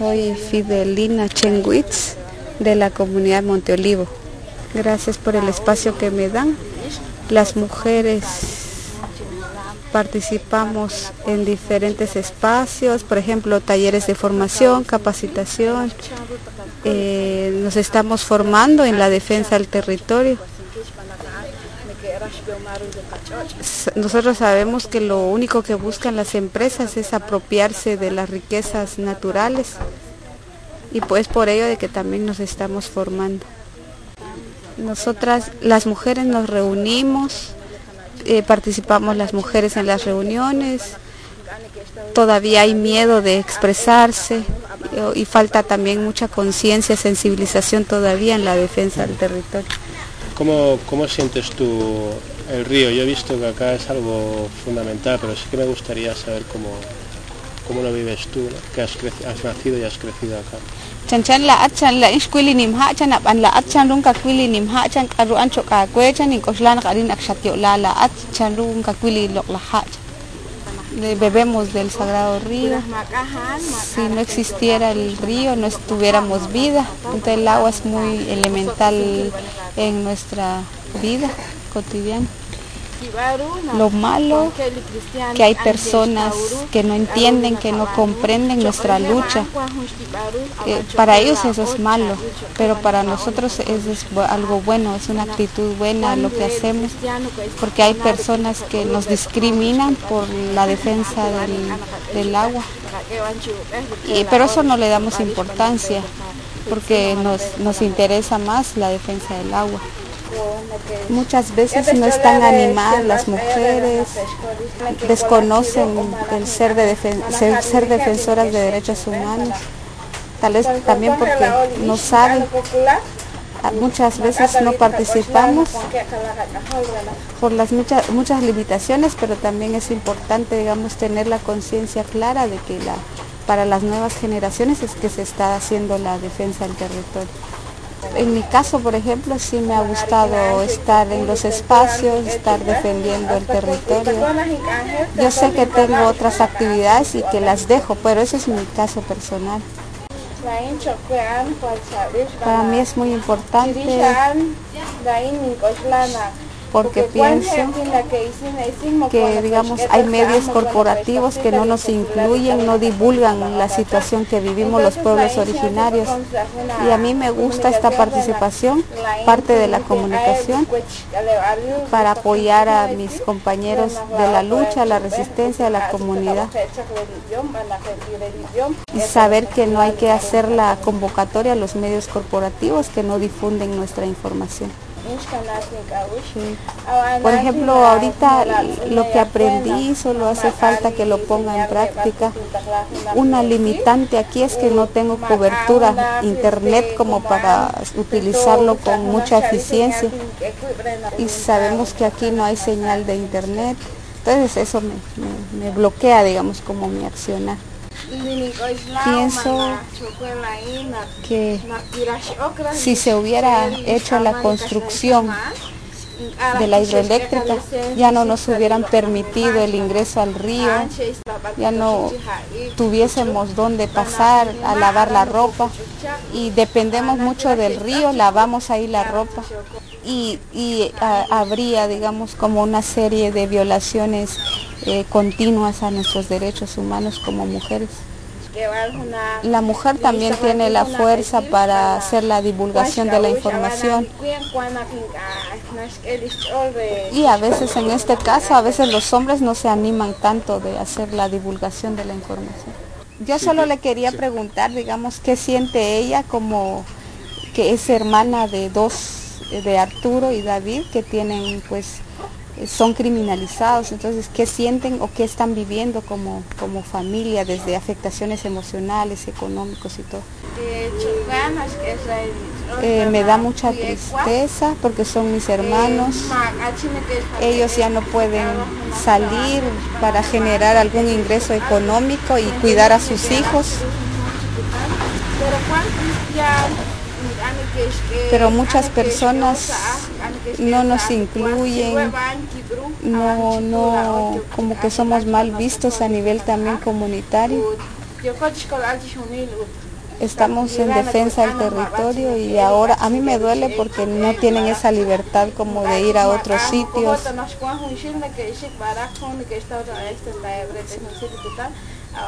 Soy Fidelina Chenwitz de la comunidad Monteolivo. Gracias por el espacio que me dan. Las mujeres participamos en diferentes espacios, por ejemplo, talleres de formación, capacitación. Eh, nos estamos formando en la defensa del territorio. Nosotros sabemos que lo único que buscan las empresas es apropiarse de las riquezas naturales y pues por ello de que también nos estamos formando. Nosotras, las mujeres, nos reunimos, eh, participamos las mujeres en las reuniones, todavía hay miedo de expresarse y, y falta también mucha conciencia, sensibilización todavía en la defensa del territorio. ¿Cómo, ¿Cómo sientes tú el río? Yo he visto que acá es algo fundamental, pero sí que me gustaría saber cómo, cómo lo vives tú, que has, has nacido y has crecido acá. Bebemos del sagrado río. Si no existiera el río, no estuviéramos vida. Entonces el agua es muy elemental en nuestra vida cotidiana. Lo malo que hay personas que no entienden, que no comprenden nuestra lucha. Eh, para ellos eso es malo, pero para nosotros eso es algo bueno, es una actitud buena lo que hacemos, porque hay personas que nos discriminan por la defensa del, del agua. Y- pero eso no le damos importancia, porque nos, nos interesa más la defensa del agua. Muchas veces no están animadas las mujeres, desconocen el ser, de defen- ser, ser defensoras de derechos humanos, tal vez también porque no saben. Ah, Muchas veces no participamos por las muchas, muchas limitaciones, pero también es importante, digamos, tener la conciencia clara de que la, para las nuevas generaciones es que se está haciendo la defensa del territorio. En mi caso, por ejemplo, sí me ha gustado estar en los espacios, estar defendiendo el territorio. Yo sé que tengo otras actividades y que las dejo, pero ese es mi caso personal. Para mí es muy importante porque pienso que digamos hay medios corporativos que no nos incluyen, no divulgan la situación que vivimos los pueblos originarios. Y a mí me gusta esta participación, parte de la comunicación, para apoyar a mis compañeros de la lucha, la resistencia de la comunidad. Y saber que no hay que hacer la convocatoria a los medios corporativos que no difunden nuestra información. Por ejemplo, ahorita lo que aprendí solo hace falta que lo ponga en práctica. Una limitante aquí es que no tengo cobertura internet como para utilizarlo con mucha eficiencia. Y sabemos que aquí no hay señal de internet. Entonces eso me bloquea, digamos, como mi accionar. Pienso que si se hubiera hecho la construcción de la hidroeléctrica, ya no nos hubieran permitido el ingreso al río, ya no tuviésemos dónde pasar a lavar la ropa. y dependemos mucho del río, lavamos ahí la ropa. y, y, habría, digamos, como una serie de violaciones eh, continuas a nuestros derechos humanos como mujeres. La mujer también tiene la fuerza para hacer la divulgación de la información y a veces en este caso, a veces los hombres no se animan tanto de hacer la divulgación de la información. Yo solo le quería preguntar, digamos, qué siente ella como que es hermana de dos, de Arturo y David, que tienen pues son criminalizados, entonces qué sienten o qué están viviendo como, como familia desde afectaciones emocionales, económicos y todo. Eh, me da mucha tristeza porque son mis hermanos, ellos ya no pueden salir para generar algún ingreso económico y cuidar a sus hijos. Pero muchas personas no nos incluyen, no, no, como que somos mal vistos a nivel también comunitario. Estamos en defensa del territorio y ahora a mí me duele porque no tienen esa libertad como de ir a otros sitios.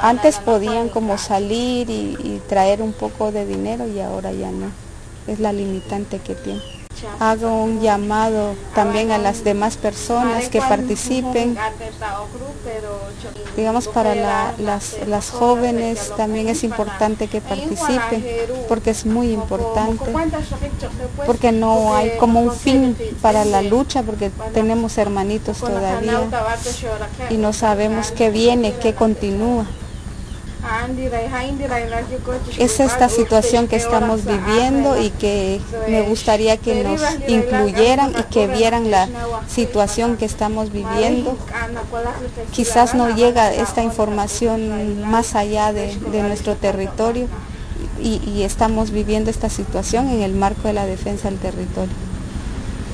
Antes podían como salir y, y traer un poco de dinero y ahora ya no. Es la limitante que tiene hago un llamado también a las demás personas que participen. Digamos, para las, las jóvenes también es importante que participen, porque es muy importante, porque no hay como un fin para la lucha, porque tenemos hermanitos todavía y no sabemos qué viene, qué continúa. Es esta situación que estamos viviendo y que me gustaría que nos incluyeran y que vieran la situación que estamos viviendo. Quizás no llega esta información más allá de, nuestro territorio y, y estamos viviendo esta situación en el marco de la defensa del territorio.